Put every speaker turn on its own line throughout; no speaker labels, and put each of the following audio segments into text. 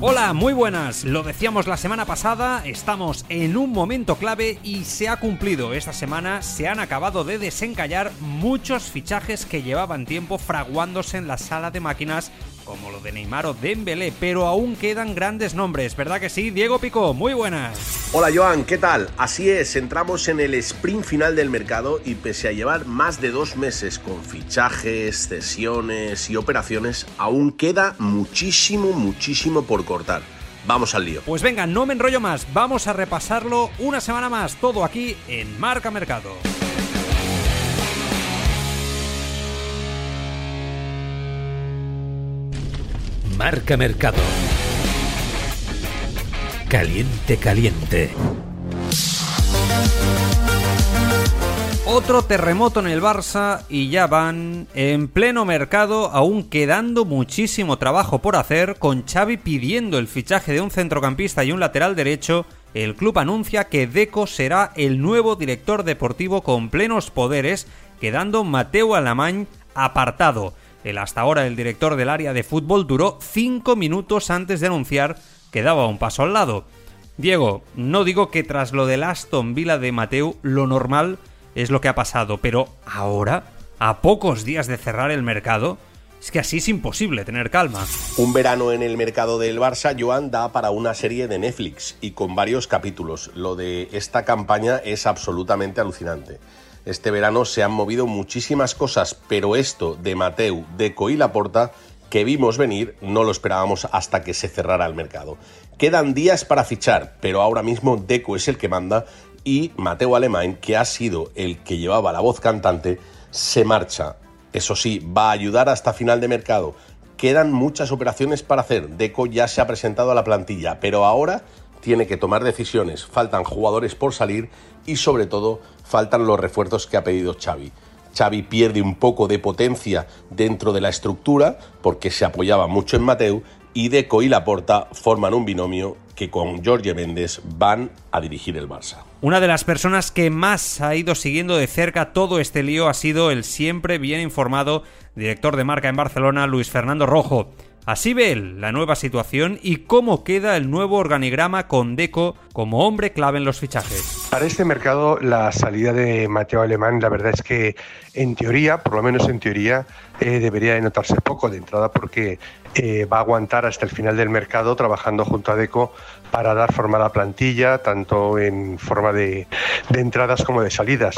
Hola, muy buenas. Lo decíamos la semana pasada, estamos en un momento clave y se ha cumplido. Esta semana se han acabado de desencallar muchos fichajes que llevaban tiempo fraguándose en la sala de máquinas como lo de Neymar o Dembélé, pero aún quedan grandes nombres, ¿verdad que sí? Diego Pico, muy buenas.
Hola Joan, ¿qué tal? Así es, entramos en el sprint final del mercado y pese a llevar más de dos meses con fichajes, cesiones y operaciones, aún queda muchísimo, muchísimo por cortar. Vamos al lío.
Pues venga, no me enrollo más, vamos a repasarlo una semana más, todo aquí en Marca Mercado.
Marca Mercado. Caliente, caliente.
Otro terremoto en el Barça y ya van en pleno mercado, aún quedando muchísimo trabajo por hacer, con Xavi pidiendo el fichaje de un centrocampista y un lateral derecho. El club anuncia que Deco será el nuevo director deportivo con plenos poderes, quedando Mateo Alamán apartado. El hasta ahora el director del área de fútbol duró 5 minutos antes de anunciar que daba un paso al lado. Diego, no digo que tras lo del Aston Villa de Mateu lo normal es lo que ha pasado, pero ahora, a pocos días de cerrar el mercado, es que así es imposible tener calma.
Un verano en el mercado del Barça, Joan, da para una serie de Netflix y con varios capítulos. Lo de esta campaña es absolutamente alucinante. Este verano se han movido muchísimas cosas, pero esto de Mateu, Deco y Laporta que vimos venir no lo esperábamos hasta que se cerrara el mercado. Quedan días para fichar, pero ahora mismo Deco es el que manda y Mateo Alemán, que ha sido el que llevaba la voz cantante, se marcha. Eso sí, va a ayudar hasta final de mercado. Quedan muchas operaciones para hacer. Deco ya se ha presentado a la plantilla, pero ahora tiene que tomar decisiones. Faltan jugadores por salir y sobre todo faltan los refuerzos que ha pedido Xavi. Xavi pierde un poco de potencia dentro de la estructura porque se apoyaba mucho en Mateu y Deco y Laporta forman un binomio que con Jorge Méndez van a dirigir el Barça.
Una de las personas que más ha ido siguiendo de cerca todo este lío ha sido el siempre bien informado director de marca en Barcelona, Luis Fernando Rojo. Así ve él la nueva situación y cómo queda el nuevo organigrama con Deco como hombre clave en los fichajes.
Para este mercado la salida de Mateo Alemán la verdad es que en teoría, por lo menos en teoría, eh, debería de notarse poco de entrada porque eh, va a aguantar hasta el final del mercado trabajando junto a Deco para dar forma a la plantilla, tanto en forma de entradas como de salidas.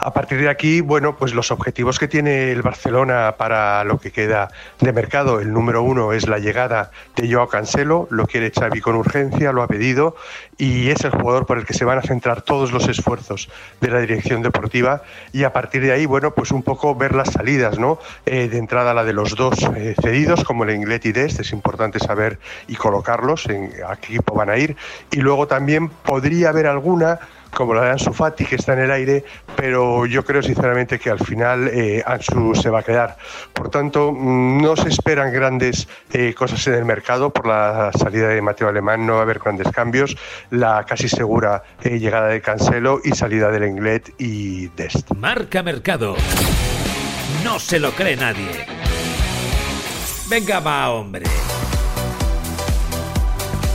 A partir de aquí, bueno, pues los objetivos que tiene el Barcelona para lo que queda de mercado, el número uno es la llegada de Joao Cancelo, lo quiere Xavi con urgencia, lo ha pedido y es el jugador por el que se van a centrar todos los esfuerzos de la dirección deportiva y a partir de ahí, bueno, pues un poco ver las salidas, ¿no? Eh, de entrada la de los dos eh, cedidos, como el Inglés y Dest, es importante saber y colocarlos en a qué equipo van a ir y luego también podría haber alguna como la de Ansu Fati, que está en el aire, pero yo creo sinceramente que al final eh, Ansu se va a quedar. Por tanto, mm, no se esperan grandes eh, cosas en el mercado por la salida de Mateo Alemán, no va a haber grandes cambios. La casi segura eh, llegada de Cancelo y salida del Englet y Dest.
Marca Mercado. No se lo cree nadie. Venga, va, hombre.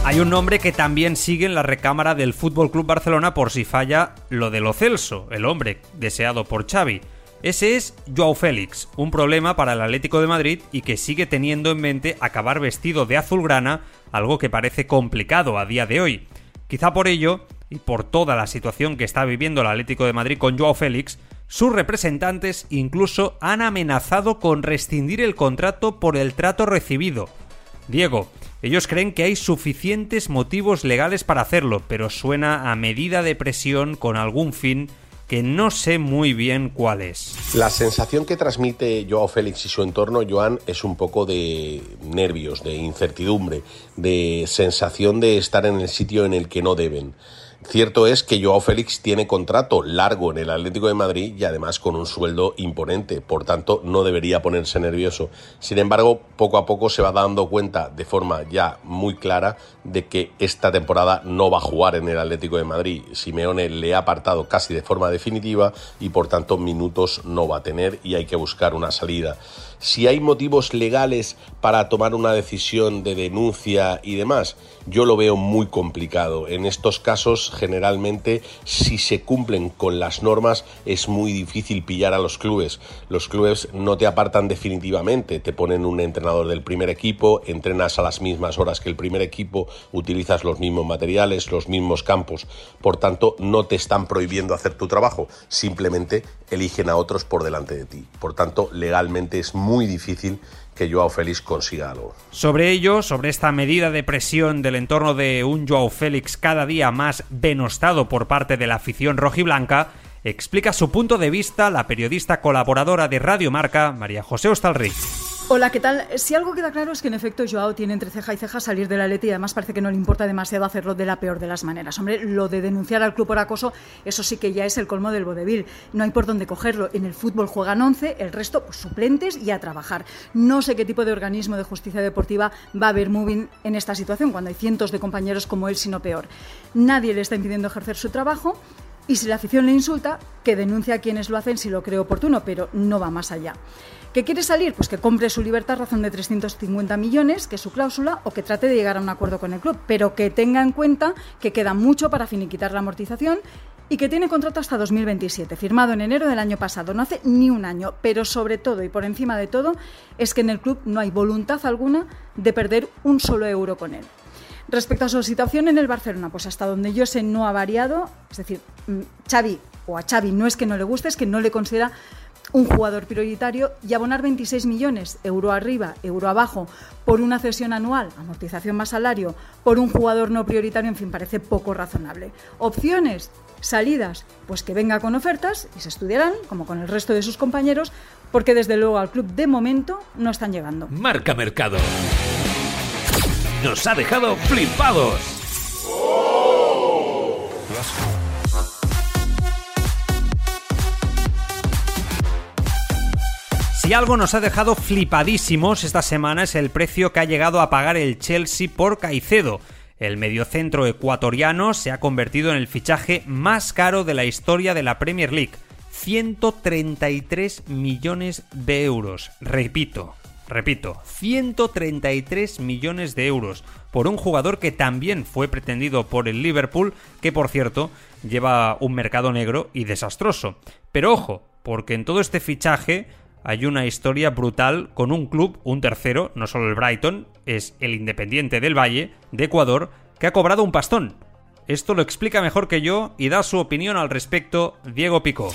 Hay un nombre que también sigue en la recámara del Fútbol Club Barcelona por si falla lo de lo Celso, el hombre deseado por Xavi. Ese es Joao Félix, un problema para el Atlético de Madrid y que sigue teniendo en mente acabar vestido de azulgrana, algo que parece complicado a día de hoy. Quizá por ello, y por toda la situación que está viviendo el Atlético de Madrid con Joao Félix, sus representantes incluso han amenazado con rescindir el contrato por el trato recibido. Diego, ellos creen que hay suficientes motivos legales para hacerlo, pero suena a medida de presión con algún fin que no sé muy bien cuál es.
La sensación que transmite Joao Félix y su entorno, Joan, es un poco de nervios, de incertidumbre, de sensación de estar en el sitio en el que no deben. Cierto es que Joao Félix tiene contrato largo en el Atlético de Madrid y además con un sueldo imponente, por tanto no debería ponerse nervioso. Sin embargo, poco a poco se va dando cuenta de forma ya muy clara de que esta temporada no va a jugar en el Atlético de Madrid. Simeone le ha apartado casi de forma definitiva y por tanto minutos no va a tener y hay que buscar una salida si hay motivos legales para tomar una decisión de denuncia y demás, yo lo veo muy complicado. En estos casos, generalmente, si se cumplen con las normas, es muy difícil pillar a los clubes. Los clubes no te apartan definitivamente, te ponen un entrenador del primer equipo, entrenas a las mismas horas que el primer equipo, utilizas los mismos materiales, los mismos campos. Por tanto, no te están prohibiendo hacer tu trabajo, simplemente eligen a otros por delante de ti. Por tanto, legalmente es muy muy difícil que Joao Félix consiga algo.
Sobre ello, sobre esta medida de presión del entorno de un Joao Félix cada día más denostado por parte de la afición rojiblanca, explica su punto de vista la periodista colaboradora de Radio Marca, María José Ostalric.
Hola, ¿qué tal? Si algo queda claro es que en efecto Joao tiene entre ceja y ceja salir de la Leti y además parece que no le importa demasiado hacerlo de la peor de las maneras. Hombre, lo de denunciar al club por acoso, eso sí que ya es el colmo del vodevil. No hay por dónde cogerlo. En el fútbol juegan 11, el resto pues, suplentes y a trabajar. No sé qué tipo de organismo de justicia deportiva va a haber moving en esta situación cuando hay cientos de compañeros como él, sino peor. Nadie le está impidiendo ejercer su trabajo. Y si la afición le insulta, que denuncie a quienes lo hacen si lo cree oportuno, pero no va más allá. ¿Que quiere salir? Pues que compre su libertad a razón de 350 millones, que es su cláusula, o que trate de llegar a un acuerdo con el club, pero que tenga en cuenta que queda mucho para finiquitar la amortización y que tiene contrato hasta 2027, firmado en enero del año pasado, no hace ni un año, pero sobre todo y por encima de todo es que en el club no hay voluntad alguna de perder un solo euro con él. Respecto a su situación en el Barcelona, pues hasta donde yo sé no ha variado, es decir, mm, Xavi o a Xavi no es que no le guste, es que no le considera un jugador prioritario y abonar 26 millones, euro arriba, euro abajo, por una cesión anual, amortización más salario, por un jugador no prioritario, en fin, parece poco razonable. Opciones, salidas, pues que venga con ofertas y se estudiarán, como con el resto de sus compañeros, porque desde luego al club de momento no están llegando.
Marca Mercado. Nos ha dejado flipados.
Si algo nos ha dejado flipadísimos esta semana es el precio que ha llegado a pagar el Chelsea por Caicedo. El mediocentro ecuatoriano se ha convertido en el fichaje más caro de la historia de la Premier League. 133 millones de euros. Repito, repito, 133 millones de euros por un jugador que también fue pretendido por el Liverpool, que por cierto lleva un mercado negro y desastroso. Pero ojo, porque en todo este fichaje hay una historia brutal con un club, un tercero, no solo el Brighton, es el Independiente del Valle, de Ecuador, que ha cobrado un pastón. Esto lo explica mejor que yo y da su opinión al respecto Diego Pico.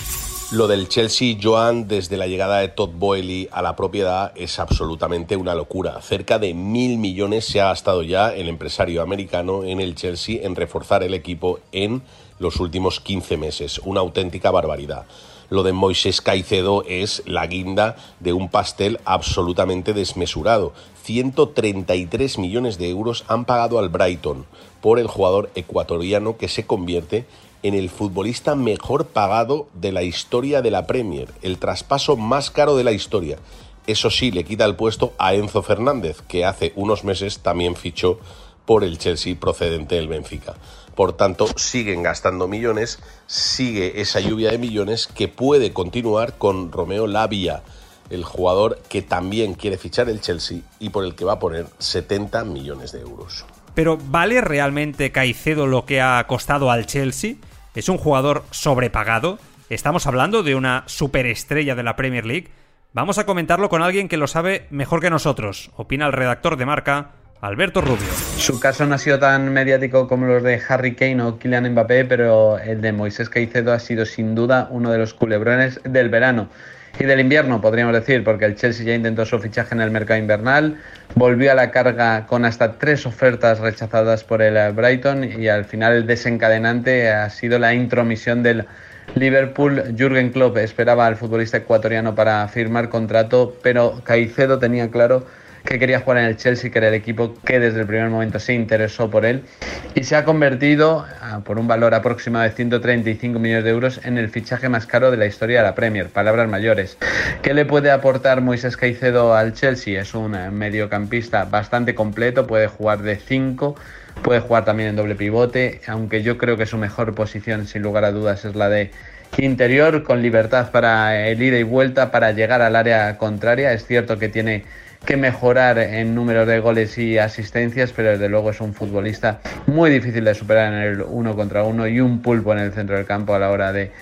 Lo del Chelsea, Joan, desde la llegada de Todd Boehly a la propiedad es absolutamente una locura. Cerca de mil millones se ha gastado ya el empresario americano en el Chelsea en reforzar el equipo en los últimos 15 meses. Una auténtica barbaridad lo de Moisés Caicedo es la guinda de un pastel absolutamente desmesurado. 133 millones de euros han pagado al Brighton por el jugador ecuatoriano que se convierte en el futbolista mejor pagado de la historia de la Premier, el traspaso más caro de la historia. Eso sí, le quita el puesto a Enzo Fernández, que hace unos meses también fichó por el Chelsea procedente del Benfica. Por tanto, siguen gastando millones, sigue esa lluvia de millones que puede continuar con Romeo Lavia, el jugador que también quiere fichar el Chelsea y por el que va a poner 70 millones de euros.
Pero ¿vale realmente Caicedo lo que ha costado al Chelsea? ¿Es un jugador sobrepagado? ¿Estamos hablando de una superestrella de la Premier League? Vamos a comentarlo con alguien que lo sabe mejor que nosotros. Opina el redactor de marca, Alberto Rubio.
Su caso no ha sido tan mediático como los de Harry Kane o Kylian Mbappé, pero el de Moisés Caicedo ha sido sin duda uno de los culebrones del verano y del invierno, podríamos decir, porque el Chelsea ya intentó su fichaje en el mercado invernal, volvió a la carga con hasta tres ofertas rechazadas por el Brighton y al final el desencadenante ha sido la intromisión del Liverpool. Jürgen Klopp esperaba al futbolista ecuatoriano para firmar contrato, pero Caicedo tenía claro que quería jugar en el Chelsea, que era el equipo que desde el primer momento se interesó por él y se ha convertido ah, por un valor aproximado de 135 millones de euros en el fichaje más caro de la historia de la Premier. Palabras mayores. ¿Qué le puede aportar Moisés Caicedo al Chelsea? Es un eh, mediocampista bastante completo, puede jugar de 5 puede jugar también en doble pivote, aunque yo creo que su mejor posición sin lugar a dudas es la de interior con libertad para el ida y vuelta para llegar al área contraria. Es cierto que tiene que mejorar en número de goles y asistencias, pero desde luego es un futbolista muy difícil de superar en el uno contra uno y un pulpo en el centro del campo a la hora de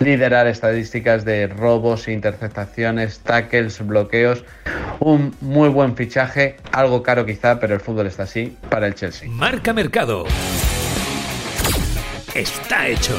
liderar estadísticas de robos, interceptaciones, tackles, bloqueos. Un muy buen fichaje, algo caro quizá, pero el fútbol está así para el Chelsea.
Marca Mercado. Está hecho.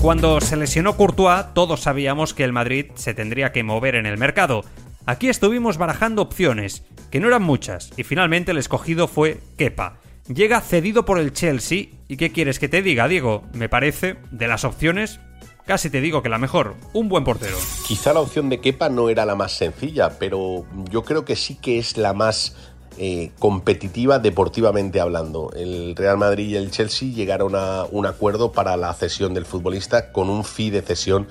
Cuando se lesionó Courtois, todos sabíamos que el Madrid se tendría que mover en el mercado. Aquí estuvimos barajando opciones, que no eran muchas, y finalmente el escogido fue Kepa. Llega cedido por el Chelsea, ¿y qué quieres que te diga, Diego? Me parece, de las opciones, casi te digo que la mejor, un buen portero.
Quizá la opción de Kepa no era la más sencilla, pero yo creo que sí que es la más eh, competitiva deportivamente hablando. El Real Madrid y el Chelsea llegaron a un acuerdo para la cesión del futbolista con un fee de cesión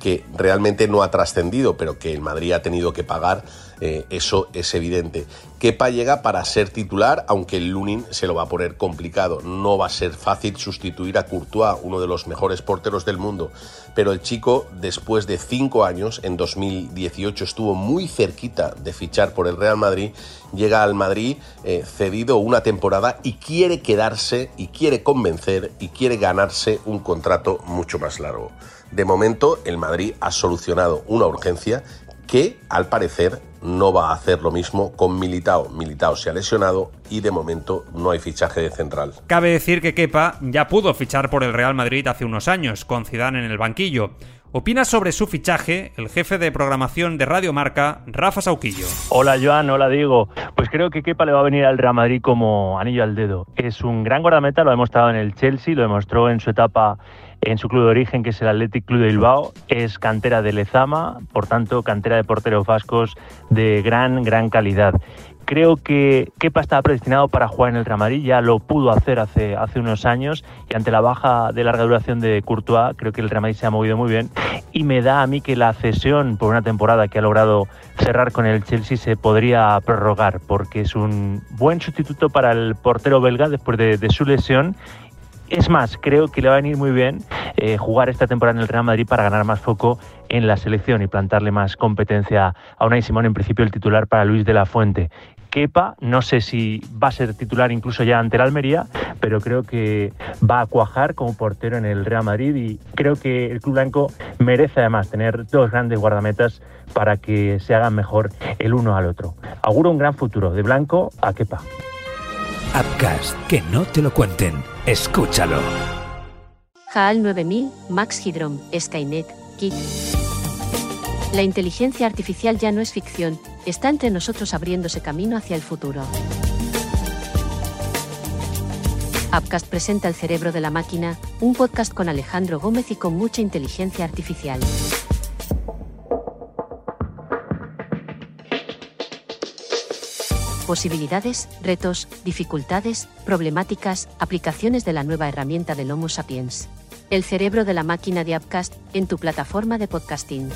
que realmente no ha trascendido, pero que el Madrid ha tenido que pagar, eh, eso es evidente. Kepa llega para ser titular, aunque el Lunin se lo va a poner complicado. No va a ser fácil sustituir a Courtois, uno de los mejores porteros del mundo. Pero el chico, después de cinco años, en 2018 estuvo muy cerquita de fichar por el Real Madrid, llega al Madrid eh, cedido una temporada y quiere quedarse y quiere convencer y quiere ganarse un contrato mucho más largo. De momento, el Madrid ha solucionado una urgencia que, al parecer, no va a hacer lo mismo con Militao. Militao se ha lesionado y de momento no hay fichaje de central.
Cabe decir que Kepa ya pudo fichar por el Real Madrid hace unos años, con Zidane en el banquillo. Opina sobre su fichaje el jefe de programación de Radio Marca, Rafa Sauquillo.
Hola Joan, hola Diego. Pues creo que Kepa le va a venir al Real Madrid como anillo al dedo. Es un gran guardameta, lo ha demostrado en el Chelsea, lo demostró en su etapa en su club de origen, que es el Athletic Club de Bilbao. Es cantera de Lezama, por tanto, cantera de porteros vascos de gran, gran calidad. Creo que Kepa estaba predestinado para jugar en el Real ya lo pudo hacer hace, hace unos años y ante la baja de larga duración de Courtois, creo que el Real se ha movido muy bien y me da a mí que la cesión por una temporada que ha logrado cerrar con el Chelsea se podría prorrogar porque es un buen sustituto para el portero belga después de, de su lesión es más, creo que le va a venir muy bien eh, jugar esta temporada en el Real Madrid para ganar más foco en la selección y plantarle más competencia a Unai Simón, en principio el titular para Luis de la Fuente. Kepa, no sé si va a ser titular incluso ya ante el Almería, pero creo que va a cuajar como portero en el Real Madrid y creo que el Club Blanco merece además tener dos grandes guardametas para que se hagan mejor el uno al otro. Auguro un gran futuro de Blanco a Kepa.
Upcast, que no te lo cuenten. Escúchalo.
HAL 9000, Max Hydrom, Skynet, Kit. La inteligencia artificial ya no es ficción, está entre nosotros abriéndose camino hacia el futuro. Upcast presenta El cerebro de la máquina, un podcast con Alejandro Gómez y con mucha inteligencia artificial. Posibilidades, retos, dificultades, problemáticas, aplicaciones de la nueva herramienta del Homo sapiens. El cerebro de la máquina de Upcast en tu plataforma de podcasting.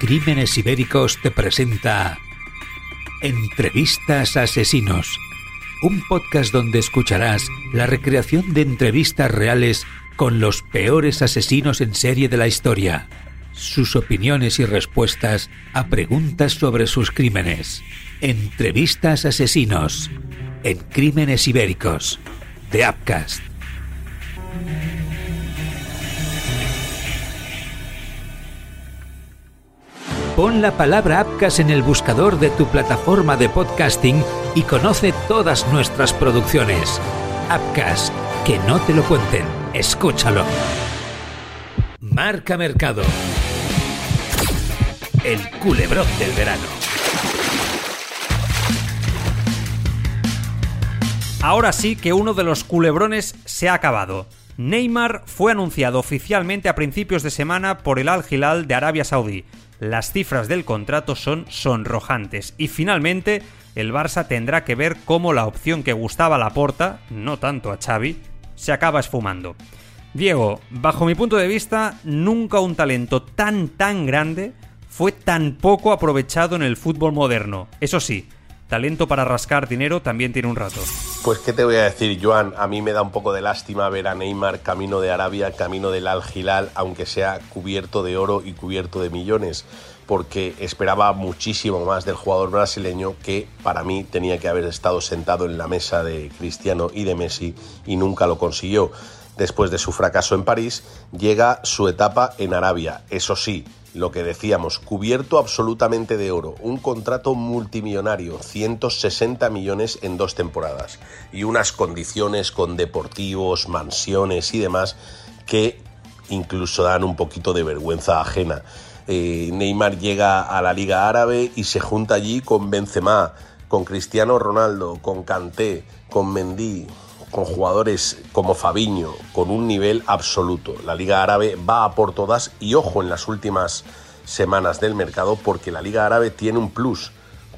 Crímenes Ibéricos te presenta Entrevistas Asesinos, un podcast donde escucharás la recreación de entrevistas reales con los peores asesinos en serie de la historia, sus opiniones y respuestas a preguntas sobre sus crímenes. Entrevistas Asesinos en Crímenes Ibéricos de Upcast. Pon la palabra Upcast en el buscador de tu plataforma de podcasting y conoce todas nuestras producciones. Upcast, que no te lo cuenten, escúchalo. Marca Mercado. El culebrón del verano.
ahora sí que uno de los culebrones se ha acabado. Neymar fue anunciado oficialmente a principios de semana por el Al Hilal de Arabia Saudí. Las cifras del contrato son sonrojantes y finalmente el Barça tendrá que ver cómo la opción que gustaba a Laporta, no tanto a Xavi, se acaba esfumando. Diego, bajo mi punto de vista, nunca un talento tan tan grande fue tan poco aprovechado en el fútbol moderno. Eso sí, talento para rascar dinero también tiene un rato.
Pues qué te voy a decir, Joan, a mí me da un poco de lástima ver a Neymar camino de Arabia, camino del Al Hilal, aunque sea cubierto de oro y cubierto de millones, porque esperaba muchísimo más del jugador brasileño que para mí tenía que haber estado sentado en la mesa de Cristiano y de Messi y nunca lo consiguió. Después de su fracaso en París, llega su etapa en Arabia. Eso sí, lo que decíamos, cubierto absolutamente de oro, un contrato multimillonario, 160 millones en dos temporadas y unas condiciones con deportivos, mansiones y demás que incluso dan un poquito de vergüenza ajena. Eh, Neymar llega a la Liga Árabe y se junta allí con Benzema, con Cristiano Ronaldo, con Kanté, con Mendy, con jugadores como Fabiño, con un nivel absoluto. La Liga Árabe va a por todas y ojo en las últimas semanas del mercado porque la Liga Árabe tiene un plus.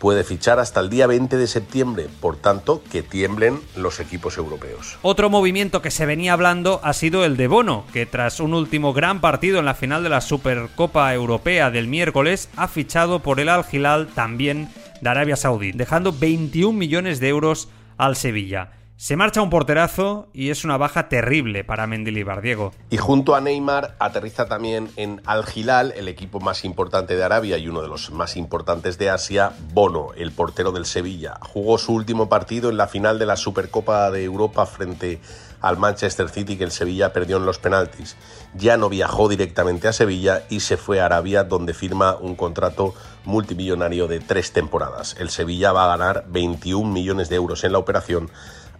Puede fichar hasta el día 20 de septiembre, por tanto, que tiemblen los equipos europeos.
Otro movimiento que se venía hablando ha sido el de Bono, que tras un último gran partido en la final de la Supercopa Europea del miércoles, ha fichado por el Al Hilal también de Arabia Saudí, dejando 21 millones de euros al Sevilla. Se marcha un porterazo y es una baja terrible para Mendilibar, Diego.
Y junto a Neymar aterriza también en Al Hilal, el equipo más importante de Arabia y uno de los más importantes de Asia, Bono, el portero del Sevilla. Jugó su último partido en la final de la Supercopa de Europa frente al Manchester City que el Sevilla perdió en los penaltis. Ya no viajó directamente a Sevilla y se fue a Arabia donde firma un contrato multimillonario de tres temporadas. El Sevilla va a ganar 21 millones de euros en la operación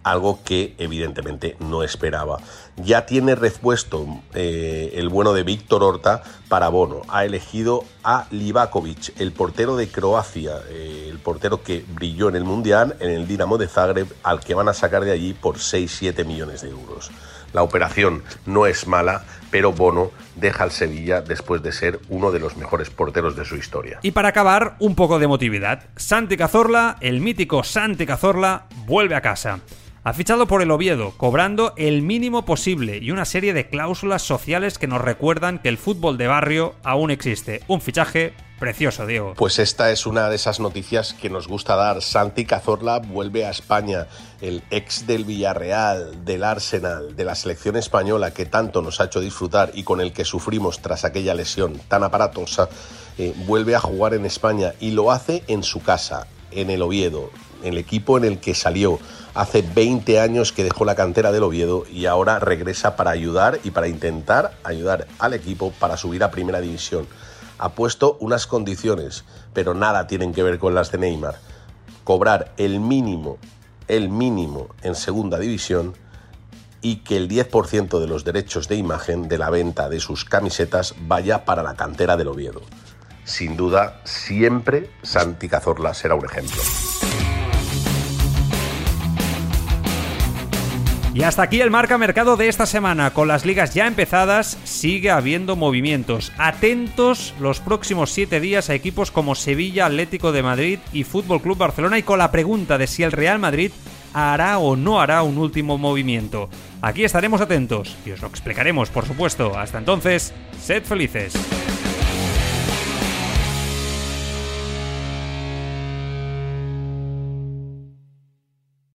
algo que evidentemente no esperaba. Ya tiene repuesto eh, el bueno de Víctor Horta para Bono. Ha elegido a Livakovic, el portero de Croacia, eh, el portero que brilló en el Mundial, en el Dinamo de Zagreb, al que van a sacar de allí por 6-7 millones de euros. La operación no es mala, pero Bono deja al Sevilla después de ser uno de los mejores porteros de su historia.
Y para acabar, un poco de emotividad. Santi Cazorla, el mítico Santi Cazorla, vuelve a casa. Ha fichado por el Oviedo, cobrando el mínimo posible y una serie de cláusulas sociales que nos recuerdan que el fútbol de barrio aún existe. Un fichaje precioso, Diego.
Pues esta es una de esas noticias que nos gusta dar. Santi Cazorla vuelve a España, el ex del Villarreal, del Arsenal, de la selección española que tanto nos ha hecho disfrutar y con el que sufrimos tras aquella lesión tan aparatosa, eh, vuelve a jugar en España y lo hace en su casa, en el Oviedo, el equipo en el que salió hace 20 años que dejó la cantera del Oviedo y ahora regresa para ayudar y para intentar ayudar al equipo para subir a primera división. Ha puesto unas condiciones, pero nada tienen que ver con las de Neymar. Cobrar el mínimo, el mínimo en segunda división y que el 10% de los derechos de imagen de la venta de sus camisetas vaya para la cantera del Oviedo. Sin duda, siempre Santi Cazorla será un ejemplo.
Y hasta aquí el marca mercado de esta semana. Con las ligas ya empezadas, sigue habiendo movimientos. Atentos los próximos siete días a equipos como Sevilla, Atlético de Madrid y Fútbol Club Barcelona. Y con la pregunta de si el Real Madrid hará o no hará un último movimiento. Aquí estaremos atentos y os lo explicaremos, por supuesto. Hasta entonces, sed felices.